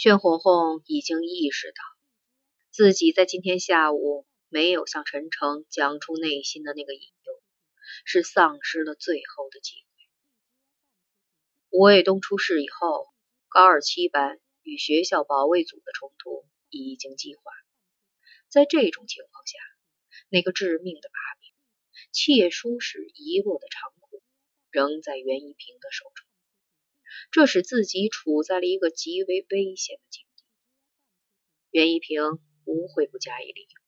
宣红红已经意识到，自己在今天下午没有向陈诚讲出内心的那个隐忧，是丧失了最后的机会。吴卫东出事以后，高二七班与学校保卫组的冲突已经激化。在这种情况下，那个致命的把柄——窃书时遗落的长裤，仍在袁一平的手中。这使自己处在了一个极为危险的境地。袁一平不会不加以利用，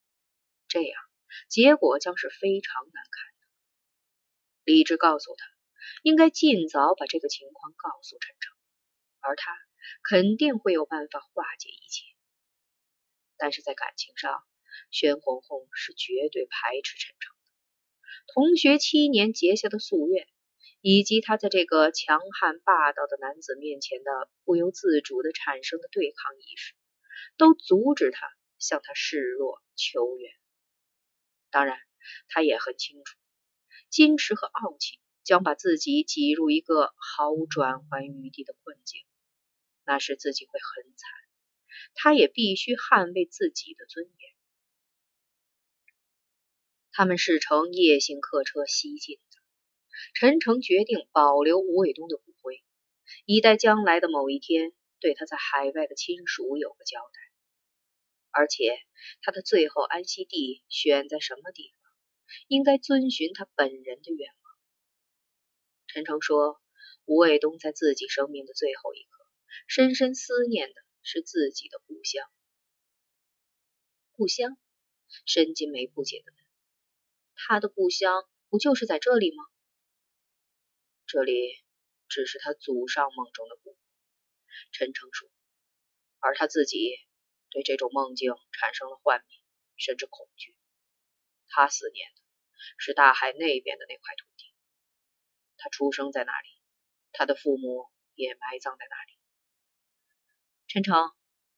这样结果将是非常难看的。理智告诉他，应该尽早把这个情况告诉陈诚，而他肯定会有办法化解一切。但是在感情上，宣红红是绝对排斥陈诚的。同学七年结下的夙愿。以及他在这个强悍霸道的男子面前的不由自主的产生的对抗意识，都阻止他向他示弱求援。当然，他也很清楚，矜持和傲气将把自己挤入一个毫无转圜余地的困境，那时自己会很惨。他也必须捍卫自己的尊严。他们是乘夜行客车西进。陈诚决定保留吴卫东的骨灰，以待将来的某一天对他在海外的亲属有个交代。而且他的最后安息地选在什么地方，应该遵循他本人的愿望。陈诚说，吴卫东在自己生命的最后一刻，深深思念的是自己的故乡。故乡？申金梅不解的问：“他的故乡不就是在这里吗？”这里只是他祖上梦中的故陈诚说，而他自己对这种梦境产生了幻灭，甚至恐惧。他思念的是大海那边的那块土地。他出生在那里，他的父母也埋葬在那里。陈诚，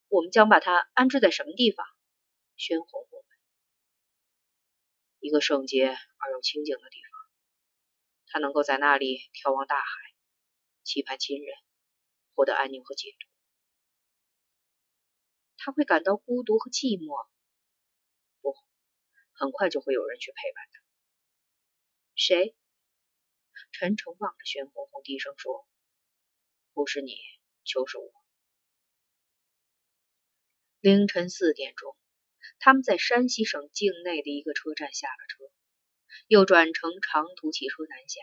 我们将把他安置在什么地方？宣红红问。一个圣洁而又清静的地方。他能够在那里眺望大海，期盼亲人，获得安宁和解脱。他会感到孤独和寂寞。不，很快就会有人去陪伴他。谁？陈诚望着宣红红，低声说：“不是你，就是我。”凌晨四点钟，他们在山西省境内的一个车站下了车。又转乘长途汽车南下。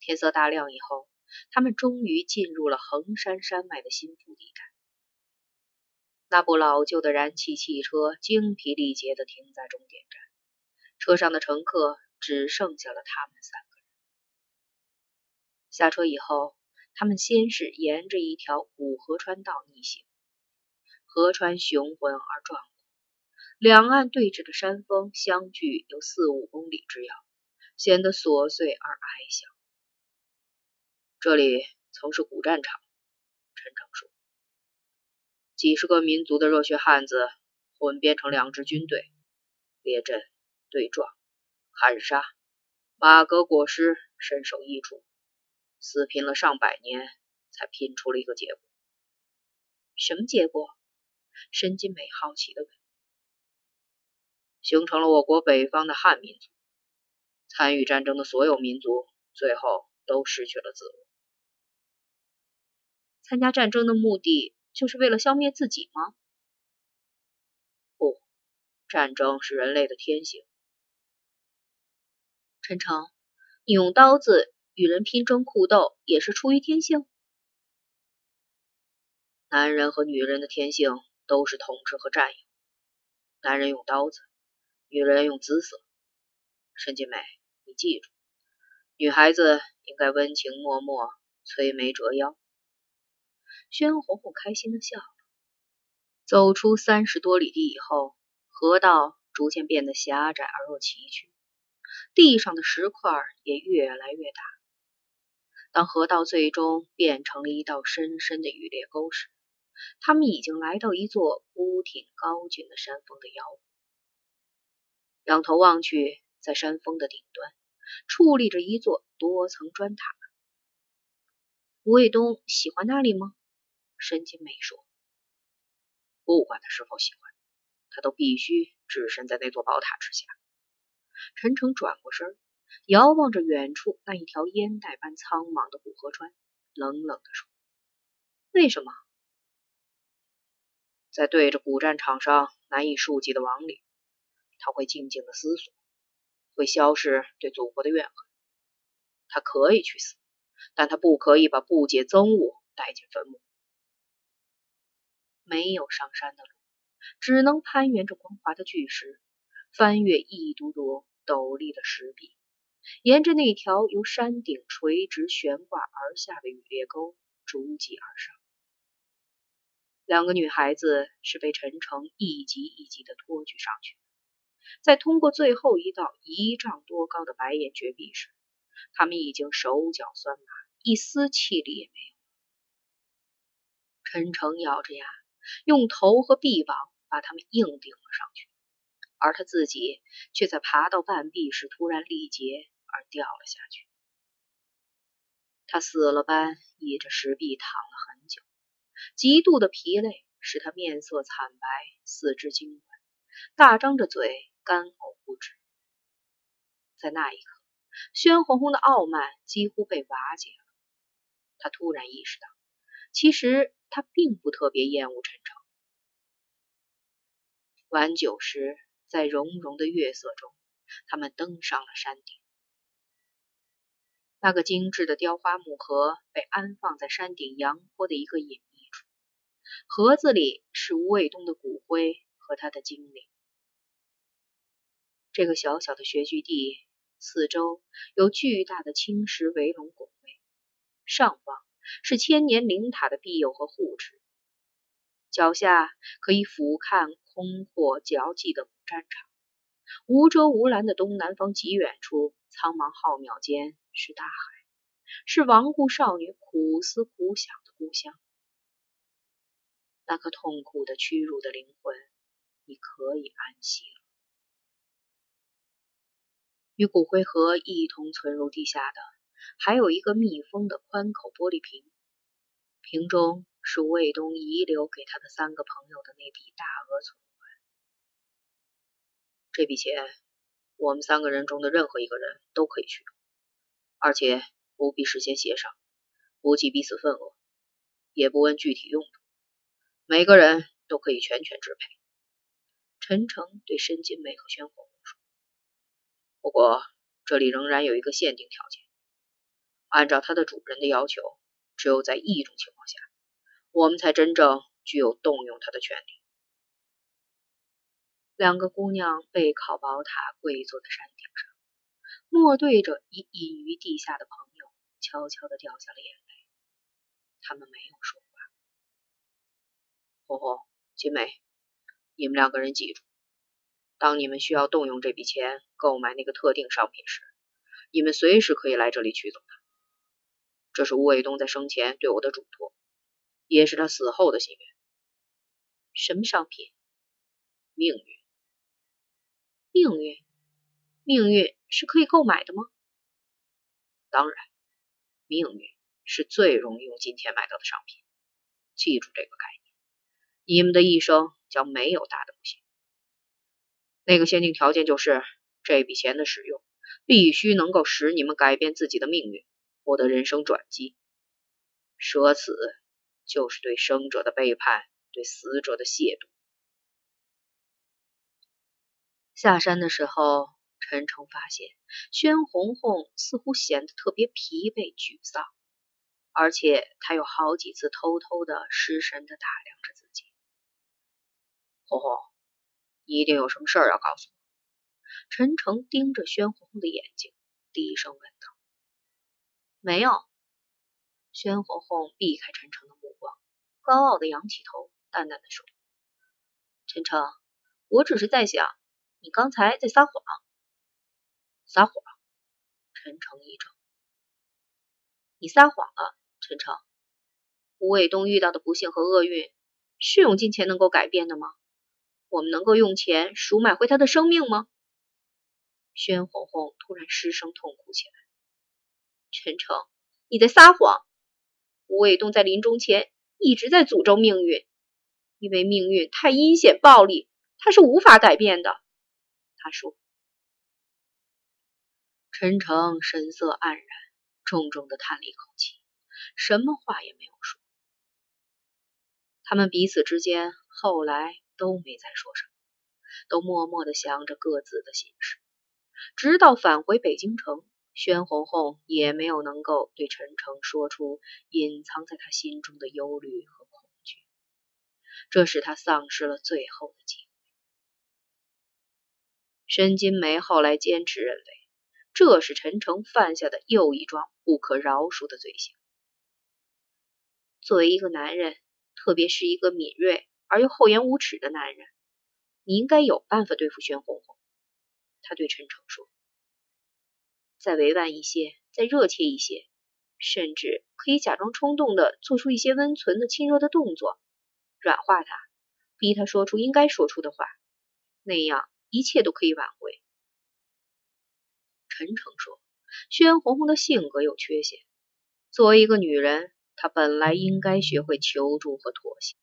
天色大亮以后，他们终于进入了衡山山脉的心腹地带。那部老旧的燃气汽车精疲力竭地停在终点站，车上的乘客只剩下了他们三个人。下车以后，他们先是沿着一条古河川道逆行，河川雄浑而壮。两岸对峙的山峰相距有四五公里之遥，显得琐碎而矮小。这里曾是古战场，陈诚说：“几十个民族的热血汉子混编成两支军队，列阵、对撞、砍杀，马革裹尸，身首异处，死拼了上百年，才拼出了一个结果。什么结果？”申金美好奇的问。形成了我国北方的汉民族。参与战争的所有民族，最后都失去了自我。参加战争的目的，就是为了消灭自己吗？不，战争是人类的天性。陈诚，你用刀子与人拼争酷斗，也是出于天性。男人和女人的天性都是统治和占有。男人用刀子。女人用姿色，沈金梅，你记住，女孩子应该温情脉脉，摧眉折腰。宣红红开心的笑了。走出三十多里地以后，河道逐渐变得狭窄而又崎岖，地上的石块也越来越大。当河道最终变成了一道深深的雨裂沟时，他们已经来到一座孤挺高峻的山峰的腰部。仰头望去，在山峰的顶端，矗立着一座多层砖塔。吴卫东喜欢那里吗？申金梅说：“不管他是否喜欢，他都必须置身在那座宝塔之下。陈诚转过身，遥望着远处那一条烟袋般苍茫的古河川，冷冷地说：“为什么？在对着古战场上难以数计的亡灵，他会静静的思索，会消逝对祖国的怨恨。他可以去死，但他不可以把不解憎恶带进坟墓。没有上山的路，只能攀援着光滑的巨石，翻越一堵堵。”陡立的石壁，沿着那条由山顶垂直悬挂而下的雨裂沟逐级而上。两个女孩子是被陈诚一级一级的托举上去，在通过最后一道一丈多高的白岩绝壁时，他们已经手脚酸麻，一丝气力也没有。陈诚咬着牙，用头和臂膀把他们硬顶了上去。而他自己却在爬到半壁时突然力竭而掉了下去。他死了般倚着石壁躺了很久，极度的疲累使他面色惨白，四肢痉挛，大张着嘴，干呕不止。在那一刻，宣红红的傲慢几乎被瓦解了。他突然意识到，其实他并不特别厌恶陈诚。晚酒时。在融融的月色中，他们登上了山顶。那个精致的雕花木盒被安放在山顶阳坡的一个隐秘处，盒子里是吴卫东的骨灰和他的精灵。这个小小的穴居地四周有巨大的青石围笼拱卫，上方是千年灵塔的庇佑和护持，脚下可以俯瞰空阔皎寂的。古战场，无遮无拦的东南方极远处，苍茫浩渺间是大海，是亡故少女苦思苦想的故乡。那颗痛苦的屈辱的灵魂，你可以安息了。与骨灰盒一同存入地下的，还有一个密封的宽口玻璃瓶，瓶中是魏东遗留给他的三个朋友的那笔大额存款。这笔钱，我们三个人中的任何一个人都可以取用，而且不必事先协商，不计彼此份额，也不问具体用途，每个人都可以全权支配。陈诚对申金梅和宣红：“不过这里仍然有一个限定条件，按照它的主人的要求，只有在一种情况下，我们才真正具有动用它的权利。”两个姑娘背靠宝塔，跪坐在山顶上，默对着已隐于地下的朋友，悄悄地掉下了眼泪。他们没有说话。红红、金梅，你们两个人记住，当你们需要动用这笔钱购买那个特定商品时，你们随时可以来这里取走它。这是吴卫东在生前对我的嘱托，也是他死后的心愿。什么商品？命运。命运，命运是可以购买的吗？当然，命运是最容易用金钱买到的商品。记住这个概念，你们的一生将没有大的不幸。那个限定条件就是，这笔钱的使用必须能够使你们改变自己的命运，获得人生转机。舍此，就是对生者的背叛，对死者的亵渎。下山的时候，陈诚发现宣红红似乎显得特别疲惫、沮丧，而且他有好几次偷偷的失神的打量着自己。红红，一定有什么事儿要告诉我？陈诚盯着宣红红的眼睛，低声问道。没有。宣红红避开陈诚的目光，高傲的仰起头，淡淡的说：“陈诚，我只是在想。”你刚才在撒谎！撒谎！陈诚一怔。你撒谎了，陈诚。吴卫东遇到的不幸和厄运，是用金钱能够改变的吗？我们能够用钱赎买回他的生命吗？宣红红突然失声痛哭起来。陈诚，你在撒谎！吴卫东在临终前一直在诅咒命运。因为命运太阴险暴力，他是无法改变的。他说。陈诚神色黯然，重重的叹了一口气，什么话也没有说。他们彼此之间后来都没再说什么，都默默的想着各自的心事。直到返回北京城，宣红红也没有能够对陈诚说出隐藏在他心中的忧虑和恐惧，这使他丧失了最后的机会。申金梅后来坚持认为。这是陈诚犯下的又一桩不可饶恕的罪行。作为一个男人，特别是一个敏锐而又厚颜无耻的男人，你应该有办法对付宣红红。他对陈诚说：“再委婉一些，再热切一些，甚至可以假装冲动的做出一些温存的亲热的动作，软化他，逼他说出应该说出的话，那样一切都可以挽回。”陈诚说：“宣红红的性格有缺陷，作为一个女人，她本来应该学会求助和妥协。